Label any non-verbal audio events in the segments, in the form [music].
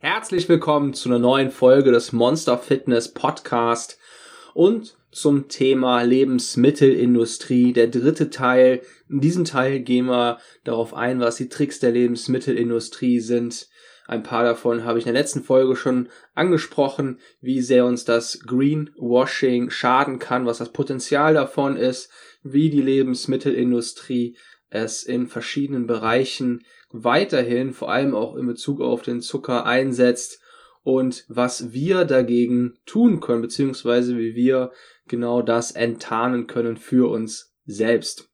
Herzlich willkommen zu einer neuen Folge des Monster Fitness Podcast und zum Thema Lebensmittelindustrie, der dritte Teil. In diesem Teil gehen wir darauf ein, was die Tricks der Lebensmittelindustrie sind. Ein paar davon habe ich in der letzten Folge schon angesprochen, wie sehr uns das Greenwashing schaden kann, was das Potenzial davon ist, wie die Lebensmittelindustrie es in verschiedenen Bereichen weiterhin, vor allem auch in Bezug auf den Zucker einsetzt und was wir dagegen tun können, beziehungsweise wie wir genau das enttarnen können für uns selbst.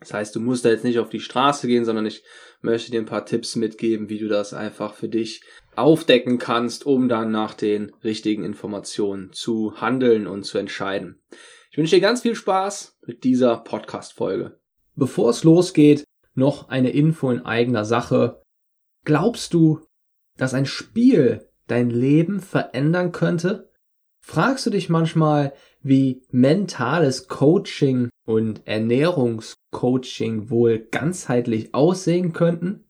Das heißt, du musst da jetzt nicht auf die Straße gehen, sondern ich möchte dir ein paar Tipps mitgeben, wie du das einfach für dich aufdecken kannst, um dann nach den richtigen Informationen zu handeln und zu entscheiden. Ich wünsche dir ganz viel Spaß mit dieser Podcast-Folge. Bevor es losgeht, noch eine Info in eigener Sache. Glaubst du, dass ein Spiel dein Leben verändern könnte? Fragst du dich manchmal, wie mentales Coaching und Ernährungscoaching wohl ganzheitlich aussehen könnten?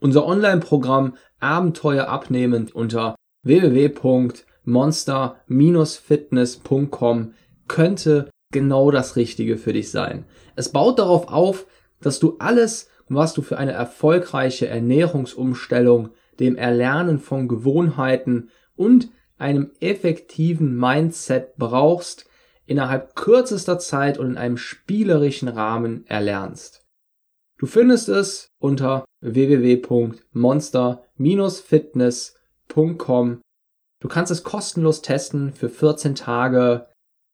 Unser Online-Programm Abenteuer abnehmend unter www.monster-fitness.com könnte genau das Richtige für dich sein. Es baut darauf auf, dass du alles, was du für eine erfolgreiche Ernährungsumstellung, dem Erlernen von Gewohnheiten und einem effektiven Mindset brauchst, innerhalb kürzester Zeit und in einem spielerischen Rahmen erlernst. Du findest es unter www.monster-fitness.com. Du kannst es kostenlos testen für 14 Tage.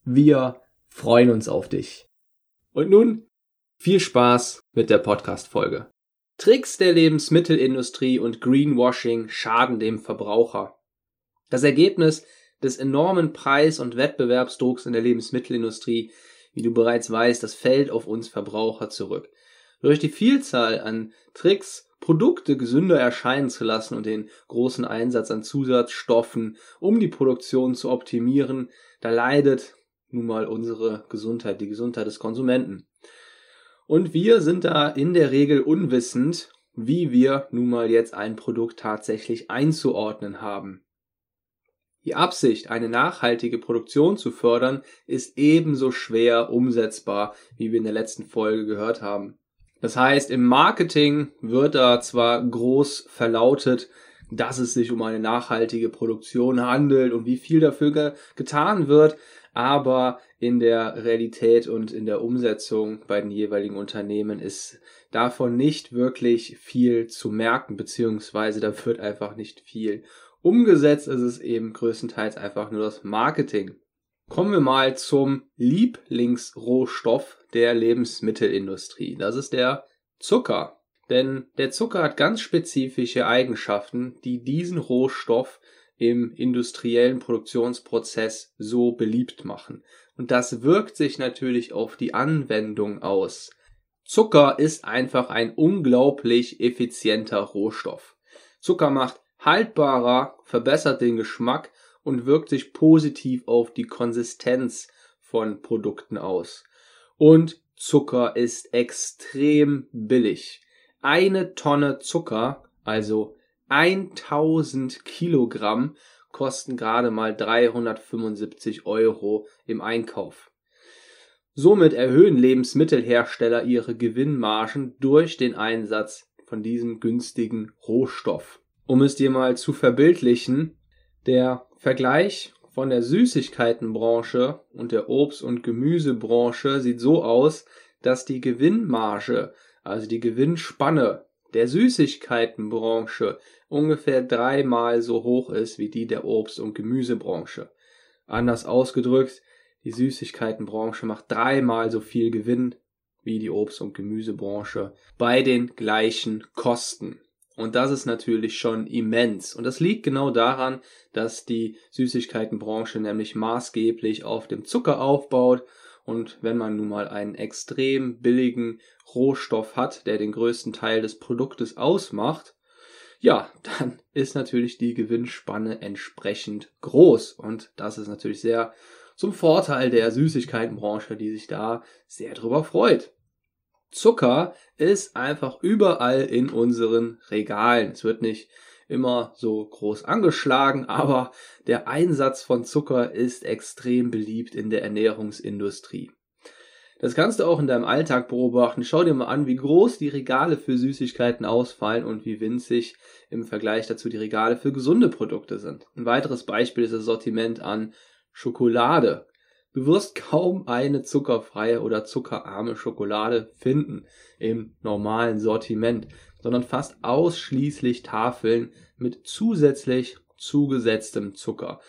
Wir freuen uns auf dich. Und nun viel Spaß mit der Podcast-Folge. Tricks der Lebensmittelindustrie und Greenwashing schaden dem Verbraucher. Das Ergebnis des enormen Preis- und Wettbewerbsdrucks in der Lebensmittelindustrie, wie du bereits weißt, das fällt auf uns Verbraucher zurück. Durch die Vielzahl an Tricks, Produkte gesünder erscheinen zu lassen und den großen Einsatz an Zusatzstoffen, um die Produktion zu optimieren, da leidet nun mal unsere Gesundheit, die Gesundheit des Konsumenten. Und wir sind da in der Regel unwissend, wie wir nun mal jetzt ein Produkt tatsächlich einzuordnen haben. Die Absicht, eine nachhaltige Produktion zu fördern, ist ebenso schwer umsetzbar, wie wir in der letzten Folge gehört haben. Das heißt, im Marketing wird da zwar groß verlautet, dass es sich um eine nachhaltige Produktion handelt und wie viel dafür ge getan wird, aber in der Realität und in der Umsetzung bei den jeweiligen Unternehmen ist davon nicht wirklich viel zu merken, beziehungsweise da wird einfach nicht viel umgesetzt. Es ist eben größtenteils einfach nur das Marketing. Kommen wir mal zum Lieblingsrohstoff der Lebensmittelindustrie. Das ist der Zucker. Denn der Zucker hat ganz spezifische Eigenschaften, die diesen Rohstoff im industriellen Produktionsprozess so beliebt machen. Und das wirkt sich natürlich auf die Anwendung aus. Zucker ist einfach ein unglaublich effizienter Rohstoff. Zucker macht haltbarer, verbessert den Geschmack und wirkt sich positiv auf die Konsistenz von Produkten aus. Und Zucker ist extrem billig. Eine Tonne Zucker, also 1000 Kilogramm kosten gerade mal 375 Euro im Einkauf. Somit erhöhen Lebensmittelhersteller ihre Gewinnmargen durch den Einsatz von diesem günstigen Rohstoff. Um es dir mal zu verbildlichen, der Vergleich von der Süßigkeitenbranche und der Obst- und Gemüsebranche sieht so aus, dass die Gewinnmarge, also die Gewinnspanne der Süßigkeitenbranche ungefähr dreimal so hoch ist wie die der Obst- und Gemüsebranche. Anders ausgedrückt, die Süßigkeitenbranche macht dreimal so viel Gewinn wie die Obst- und Gemüsebranche bei den gleichen Kosten. Und das ist natürlich schon immens. Und das liegt genau daran, dass die Süßigkeitenbranche nämlich maßgeblich auf dem Zucker aufbaut. Und wenn man nun mal einen extrem billigen Rohstoff hat, der den größten Teil des Produktes ausmacht, ja, [laughs] dann ist natürlich die Gewinnspanne entsprechend groß. Und das ist natürlich sehr zum Vorteil der Süßigkeitenbranche, die sich da sehr drüber freut. Zucker ist einfach überall in unseren Regalen. Es wird nicht immer so groß angeschlagen, [laughs] aber der Einsatz von Zucker ist extrem beliebt in der Ernährungsindustrie. Das kannst du auch in deinem Alltag beobachten. Schau dir mal an, wie groß die Regale für Süßigkeiten ausfallen und wie winzig im Vergleich dazu die Regale für gesunde Produkte sind. Ein weiteres Beispiel ist das Sortiment an Schokolade. Du wirst kaum eine zuckerfreie oder zuckerarme Schokolade finden im normalen Sortiment, sondern fast ausschließlich Tafeln mit zusätzlich zugesetztem Zucker.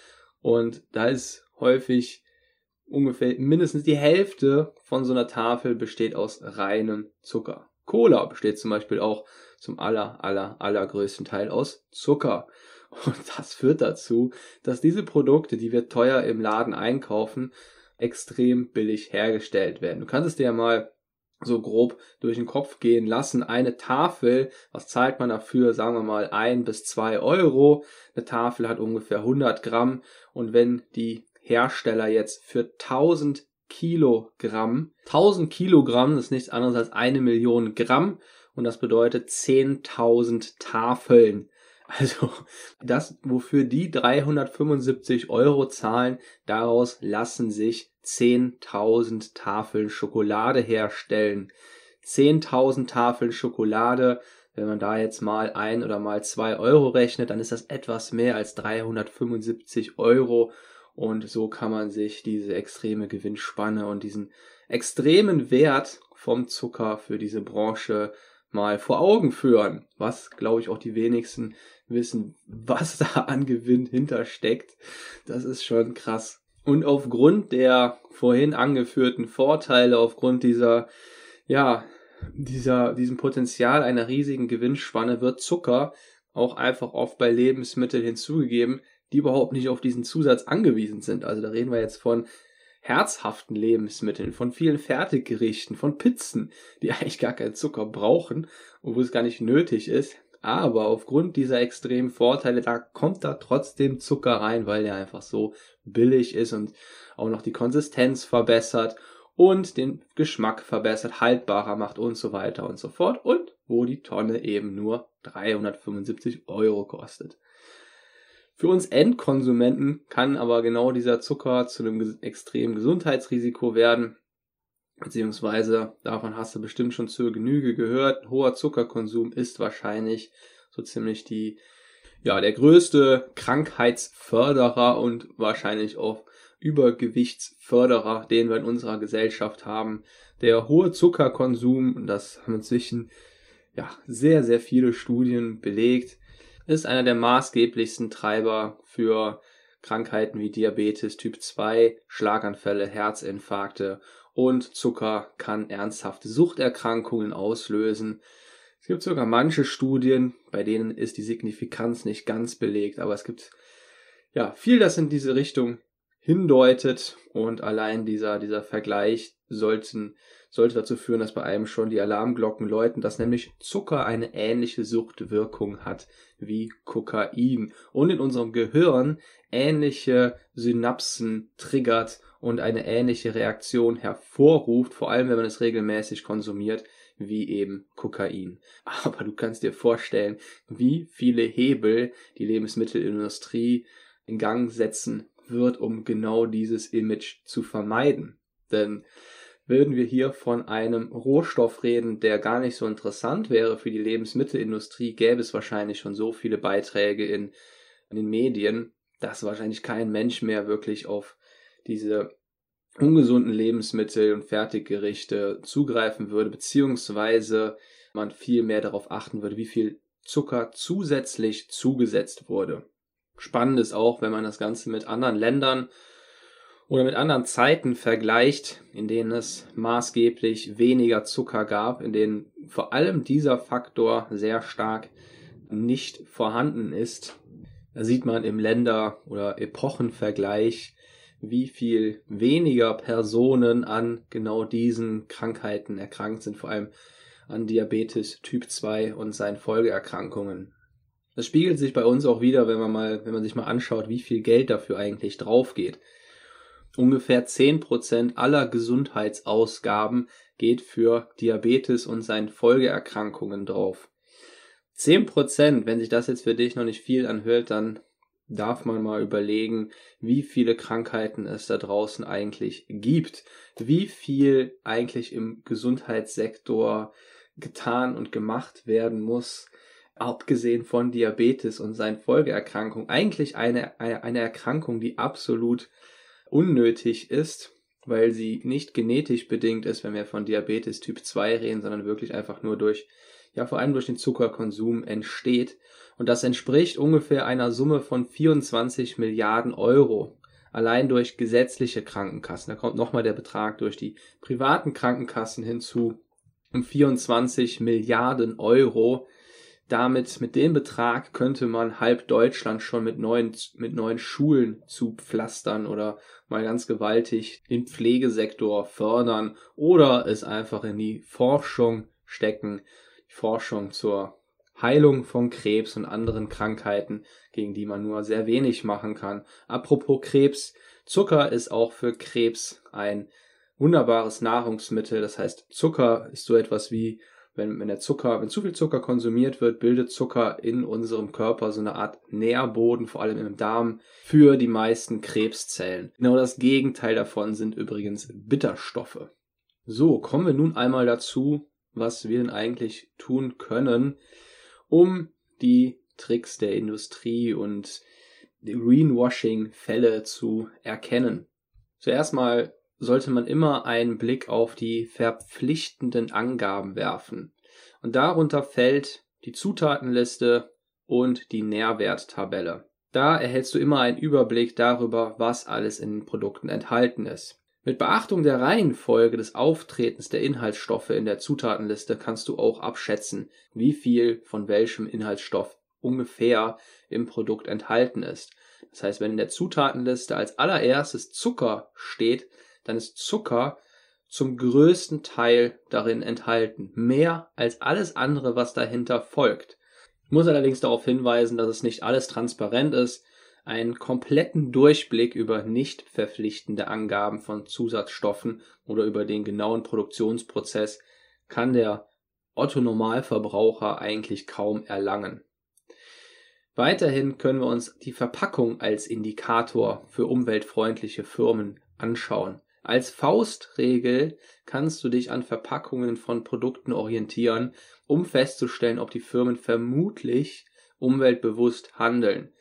Und da ist häufig ungefähr mindestens die Hälfte von so einer Tafel besteht aus reinem Zucker. Cola besteht zum Beispiel auch zum aller, aller, allergrößten Teil aus Zucker. Und das führt dazu, dass diese Produkte, die wir teuer im Laden einkaufen, extrem billig hergestellt werden. Du kannst es dir ja mal so grob durch den Kopf gehen lassen. Eine Tafel, was zahlt man dafür? Sagen wir mal ein bis zwei Euro. Eine Tafel hat ungefähr 100 Gramm. Und wenn die Hersteller jetzt für 1000 Kilogramm, 1000 Kilogramm ist nichts anderes als eine Million Gramm und das bedeutet 10.000 Tafeln also das, wofür die 375 Euro zahlen, daraus lassen sich 10.000 Tafeln Schokolade herstellen. 10.000 Tafeln Schokolade, wenn man da jetzt mal ein oder mal zwei Euro rechnet, dann ist das etwas mehr als 375 Euro. Und so kann man sich diese extreme Gewinnspanne und diesen extremen Wert vom Zucker für diese Branche mal vor Augen führen, was glaube ich auch die wenigsten wissen, was [laughs] da an Gewinn hintersteckt. Das ist schon krass. Und aufgrund der vorhin angeführten Vorteile, aufgrund dieser, ja, dieser, diesem Potenzial einer riesigen Gewinnspanne wird Zucker auch einfach oft bei Lebensmitteln hinzugegeben, die überhaupt nicht auf diesen Zusatz angewiesen sind. Also da reden wir jetzt von herzhaften Lebensmitteln, von vielen Fertiggerichten, von Pizzen, die [laughs] eigentlich gar keinen Zucker brauchen, obwohl es gar nicht nötig ist. Aber aufgrund dieser extremen Vorteile, da kommt da trotzdem Zucker rein, weil der einfach so billig ist und auch noch die Konsistenz verbessert und den Geschmack verbessert, haltbarer macht und so weiter und so fort. Und wo die Tonne eben nur 375 Euro kostet. Für uns Endkonsumenten kann aber genau dieser Zucker zu einem extremen Gesundheitsrisiko werden. Beziehungsweise, davon hast du bestimmt schon zur Genüge gehört, hoher Zuckerkonsum ist wahrscheinlich so ziemlich die, ja, der größte Krankheitsförderer und wahrscheinlich auch Übergewichtsförderer, den wir in unserer Gesellschaft haben. Der hohe Zuckerkonsum, das haben inzwischen ja, sehr, sehr viele Studien belegt, ist einer der maßgeblichsten Treiber für Krankheiten wie Diabetes Typ 2, Schlaganfälle, Herzinfarkte und Zucker kann ernsthafte Suchterkrankungen auslösen. Es gibt sogar manche Studien, bei denen ist die Signifikanz nicht ganz belegt, aber es gibt ja viel, das in diese Richtung hindeutet und allein dieser, dieser Vergleich sollten, sollte dazu führen, dass bei einem schon die Alarmglocken läuten, dass nämlich Zucker eine ähnliche Suchtwirkung hat wie Kokain und in unserem Gehirn ähnliche Synapsen triggert und eine ähnliche Reaktion hervorruft, vor allem wenn man es regelmäßig konsumiert, wie eben Kokain. [laughs] Aber du kannst dir vorstellen, wie viele Hebel die Lebensmittelindustrie in Gang setzen wird, um genau dieses Image zu vermeiden. Denn würden wir hier von einem Rohstoff reden, der gar nicht so interessant wäre für die Lebensmittelindustrie, gäbe es wahrscheinlich schon so viele Beiträge in, in den Medien, dass wahrscheinlich kein Mensch mehr wirklich auf diese ungesunden Lebensmittel und Fertiggerichte zugreifen würde, beziehungsweise man viel mehr darauf achten würde, wie viel Zucker zusätzlich zugesetzt wurde. Spannend ist auch, wenn man das Ganze mit anderen Ländern oder mit anderen Zeiten vergleicht, in denen es maßgeblich weniger Zucker gab, in denen vor allem dieser Faktor sehr stark nicht vorhanden ist. Da sieht man im Länder- oder Epochenvergleich, wie viel weniger Personen an genau diesen Krankheiten erkrankt sind, vor allem an Diabetes Typ 2 und seinen Folgeerkrankungen. Das spiegelt sich bei uns auch wieder, wenn man mal, wenn man sich mal anschaut, wie viel Geld dafür eigentlich draufgeht. Ungefähr 10% aller Gesundheitsausgaben geht für Diabetes und seinen Folgeerkrankungen drauf. 10%, wenn sich das jetzt für dich noch nicht viel anhört, dann darf man mal überlegen, wie viele Krankheiten es da draußen eigentlich gibt, wie viel eigentlich im Gesundheitssektor getan und gemacht werden muss, abgesehen von Diabetes und seinen Folgeerkrankungen. Eigentlich eine, eine, Erkrankung, die absolut unnötig ist, weil sie nicht genetisch bedingt ist, wenn wir von Diabetes Typ 2 reden, sondern wirklich einfach nur durch, ja, vor allem durch den Zuckerkonsum entsteht. Und das entspricht ungefähr einer Summe von 24 Milliarden Euro. Allein durch gesetzliche Krankenkassen. Da kommt nochmal der Betrag durch die privaten Krankenkassen hinzu. Um 24 Milliarden Euro damit, mit dem Betrag könnte man halb Deutschland schon mit neuen, mit neuen Schulen zupflastern oder mal ganz gewaltig den Pflegesektor fördern oder es einfach in die Forschung stecken. Die Forschung zur Heilung von Krebs und anderen Krankheiten, gegen die man nur sehr wenig machen kann. Apropos Krebs, Zucker ist auch für Krebs ein wunderbares Nahrungsmittel. Das heißt, Zucker ist so etwas wie wenn, wenn der Zucker, wenn zu viel Zucker konsumiert wird, bildet Zucker in unserem Körper so eine Art Nährboden, vor allem im Darm, für die meisten Krebszellen. Genau das Gegenteil davon sind übrigens Bitterstoffe. So, kommen wir nun einmal dazu, was wir denn eigentlich tun können, um die Tricks der Industrie und Greenwashing-Fälle zu erkennen. Zuerst mal sollte man immer einen Blick auf die verpflichtenden Angaben werfen. Und darunter fällt die Zutatenliste und die Nährwerttabelle. Da erhältst du immer einen Überblick darüber, was alles in den Produkten enthalten ist. Mit Beachtung der Reihenfolge des Auftretens der Inhaltsstoffe in der Zutatenliste kannst du auch abschätzen, wie viel von welchem Inhaltsstoff ungefähr im Produkt enthalten ist. Das heißt, wenn in der Zutatenliste als allererstes Zucker steht, dann ist Zucker zum größten Teil darin enthalten. Mehr als alles andere, was dahinter folgt. Ich muss allerdings darauf hinweisen, dass es nicht alles transparent ist. Einen kompletten Durchblick über nicht verpflichtende Angaben von Zusatzstoffen oder über den genauen Produktionsprozess kann der Otto Normalverbraucher eigentlich kaum erlangen. Weiterhin können wir uns die Verpackung als Indikator für umweltfreundliche Firmen anschauen. Als Faustregel kannst du dich an Verpackungen von Produkten orientieren, um festzustellen, ob die Firmen vermutlich umweltbewusst handeln.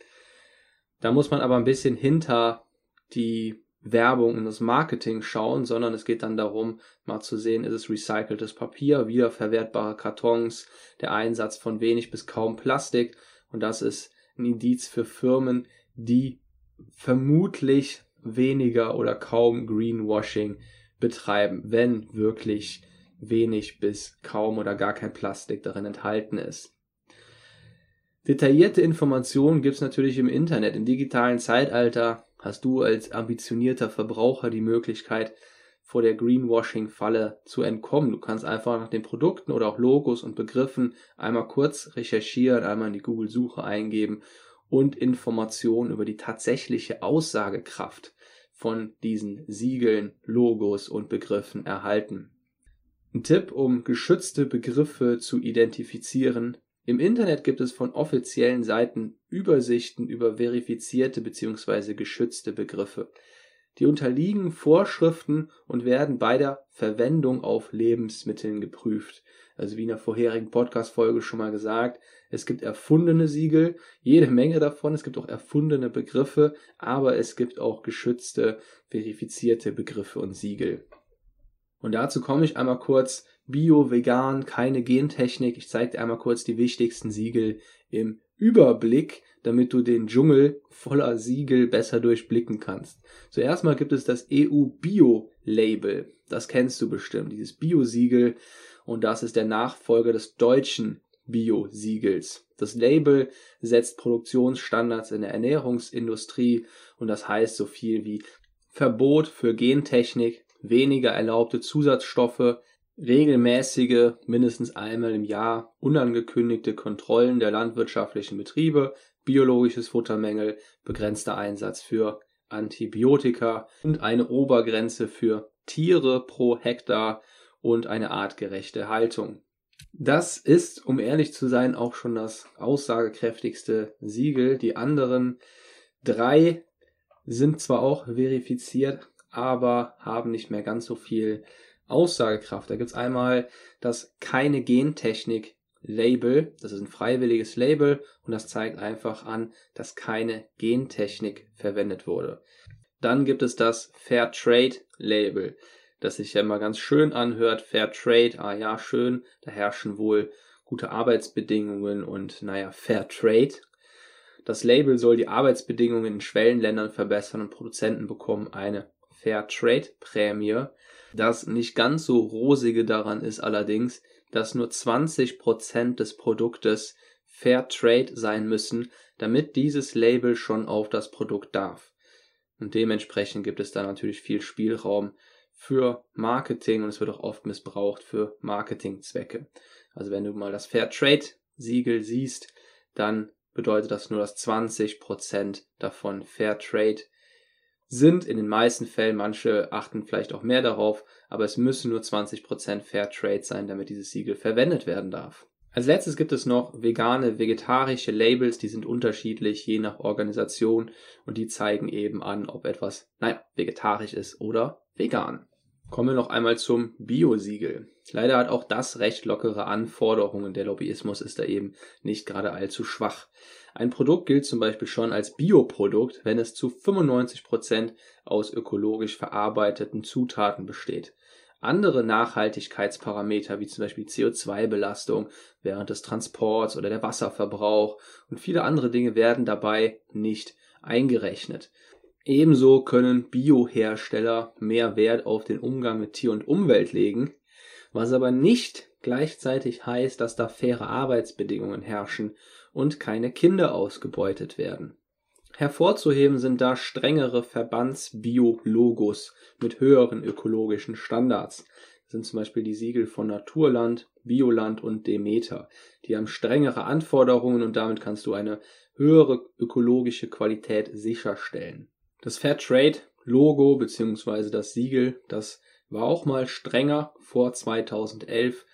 Da muss man aber ein bisschen hinter die Werbung und das Marketing schauen, sondern es geht dann darum, mal zu sehen, ist es recyceltes Papier, wiederverwertbare Kartons, der Einsatz von wenig bis kaum Plastik und das ist ein Indiz für Firmen, die vermutlich weniger oder kaum Greenwashing betreiben, wenn wirklich wenig bis kaum oder gar kein Plastik darin enthalten ist. Detaillierte Informationen gibt es natürlich im Internet. Im digitalen Zeitalter hast du als ambitionierter Verbraucher die Möglichkeit, vor der Greenwashing-Falle zu entkommen. Du kannst einfach nach den Produkten oder auch Logos und Begriffen einmal kurz recherchieren, einmal in die Google-Suche eingeben und Informationen über die tatsächliche Aussagekraft von diesen Siegeln, Logos und Begriffen erhalten. Ein Tipp, um geschützte Begriffe zu identifizieren. Im Internet gibt es von offiziellen Seiten Übersichten über verifizierte bzw. geschützte Begriffe. Die unterliegen Vorschriften und werden bei der Verwendung auf Lebensmitteln geprüft. Also wie in der vorherigen Podcast-Folge schon mal gesagt, es gibt erfundene Siegel, jede Menge davon, es gibt auch erfundene Begriffe, aber es gibt auch geschützte, verifizierte Begriffe und Siegel. Und dazu komme ich einmal kurz Bio, vegan, keine Gentechnik. Ich zeige dir einmal kurz die wichtigsten Siegel im Überblick, damit du den Dschungel voller Siegel besser durchblicken kannst. Zuerst mal gibt es das EU Bio Label. Das kennst du bestimmt, dieses Bio Siegel und das ist der Nachfolger des deutschen Bio-Siegels. Das Label setzt Produktionsstandards in der Ernährungsindustrie und das heißt so viel wie Verbot für Gentechnik, weniger erlaubte Zusatzstoffe, regelmäßige, mindestens einmal im Jahr unangekündigte Kontrollen der landwirtschaftlichen Betriebe, biologisches Futtermängel, begrenzter Einsatz für Antibiotika und eine Obergrenze für Tiere pro Hektar und eine artgerechte Haltung. Das ist, um ehrlich zu sein, auch schon das aussagekräftigste Siegel. Die anderen drei sind zwar auch verifiziert, aber haben nicht mehr ganz so viel Aussagekraft. Da gibt's einmal das keine Gentechnik Label. Das ist ein freiwilliges Label und das zeigt einfach an, dass keine Gentechnik verwendet wurde. Dann gibt es das Fair Trade Label, das sich ja immer ganz schön anhört. Fair Trade, ah ja, schön, da herrschen wohl gute Arbeitsbedingungen und naja, Fair Trade. Das Label soll die Arbeitsbedingungen in Schwellenländern verbessern und Produzenten bekommen eine Fair Trade Prämie. Das nicht ganz so rosige daran ist allerdings, dass nur 20% des Produktes Fair Trade sein müssen, damit dieses Label schon auf das Produkt darf. Und dementsprechend gibt es da natürlich viel Spielraum für Marketing und es wird auch oft missbraucht für Marketingzwecke. Also wenn du mal das Fair Trade Siegel siehst, dann bedeutet das nur, dass 20% davon Fair Trade sind in den meisten Fällen, manche achten vielleicht auch mehr darauf, aber es müssen nur 20% Fair Trade sein, damit dieses Siegel verwendet werden darf. Als letztes gibt es noch vegane, vegetarische Labels, die sind unterschiedlich je nach Organisation und die zeigen eben an, ob etwas, naja, vegetarisch ist oder vegan. Kommen wir noch einmal zum Bio-Siegel. Leider hat auch das recht lockere Anforderungen. Der Lobbyismus ist da eben nicht gerade allzu schwach. Ein Produkt gilt zum Beispiel schon als Bioprodukt, wenn es zu 95 Prozent aus ökologisch verarbeiteten Zutaten besteht. Andere Nachhaltigkeitsparameter wie zum Beispiel CO2-Belastung während des Transports oder der Wasserverbrauch und viele andere Dinge werden dabei nicht eingerechnet. Ebenso können Biohersteller mehr Wert auf den Umgang mit Tier und Umwelt legen, was aber nicht gleichzeitig heißt, dass da faire Arbeitsbedingungen herrschen und keine Kinder ausgebeutet werden. Hervorzuheben sind da strengere Verbandsbio-Logos mit höheren ökologischen Standards. Das sind zum Beispiel die Siegel von Naturland, Bioland und Demeter. Die haben strengere Anforderungen und damit kannst du eine höhere ökologische Qualität sicherstellen. Das Fairtrade Logo bzw. das Siegel, das war auch mal strenger. Vor 2011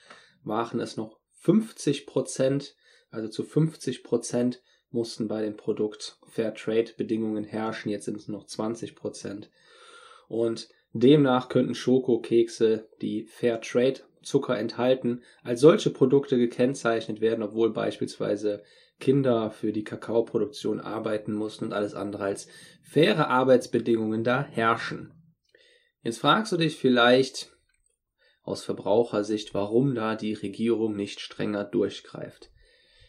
waren es noch 50 Prozent, also zu 50 Prozent mussten bei dem Produkt Fairtrade Bedingungen herrschen. Jetzt sind es noch 20 Prozent. Und demnach könnten Schokokekse, die Fairtrade Zucker enthalten, als solche Produkte gekennzeichnet werden, obwohl beispielsweise Kinder für die Kakaoproduktion arbeiten mussten und alles andere als faire Arbeitsbedingungen da herrschen. Jetzt fragst du dich vielleicht aus Verbrauchersicht, warum da die Regierung nicht strenger durchgreift.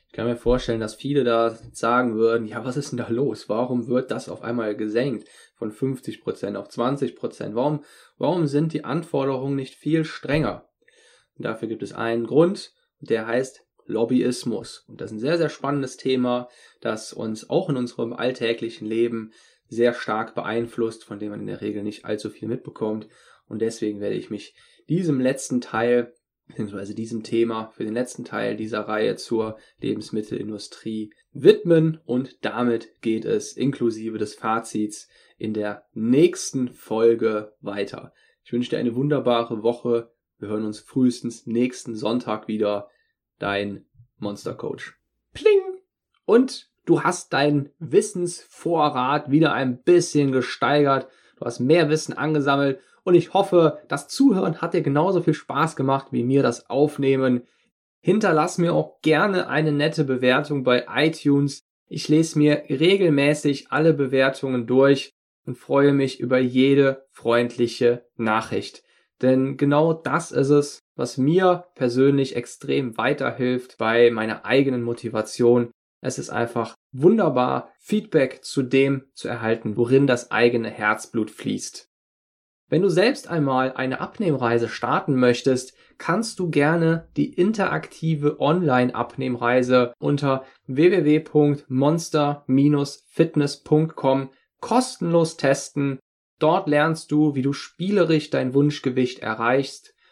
Ich kann mir vorstellen, dass viele da sagen würden, ja, was ist denn da los? Warum wird das auf einmal gesenkt von 50% auf 20%? Warum, warum sind die Anforderungen nicht viel strenger? Und dafür gibt es einen Grund, der heißt Lobbyismus. Und das ist ein sehr, sehr spannendes Thema, das uns auch in unserem alltäglichen Leben sehr stark beeinflusst, von dem man in der Regel nicht allzu viel mitbekommt. Und deswegen werde ich mich diesem letzten Teil, beziehungsweise diesem Thema für den letzten Teil dieser Reihe zur Lebensmittelindustrie widmen. Und damit geht es inklusive des Fazits in der nächsten Folge weiter. Ich wünsche dir eine wunderbare Woche. Wir hören uns frühestens nächsten Sonntag wieder dein Monster Coach. Pling! Und du hast deinen Wissensvorrat wieder ein bisschen gesteigert. Du hast mehr Wissen angesammelt und ich hoffe, das Zuhören hat dir genauso viel Spaß gemacht wie mir das Aufnehmen. Hinterlass mir auch gerne eine nette Bewertung bei iTunes. Ich lese mir regelmäßig alle Bewertungen durch und freue mich über jede freundliche Nachricht. Denn genau das ist es, was mir persönlich extrem weiterhilft bei meiner eigenen Motivation. Es ist einfach wunderbar, Feedback zu dem zu erhalten, worin das eigene Herzblut fließt. Wenn du selbst einmal eine Abnehmreise starten möchtest, kannst du gerne die interaktive Online-Abnehmreise unter www.monster-fitness.com kostenlos testen. Dort lernst du, wie du spielerisch dein Wunschgewicht erreichst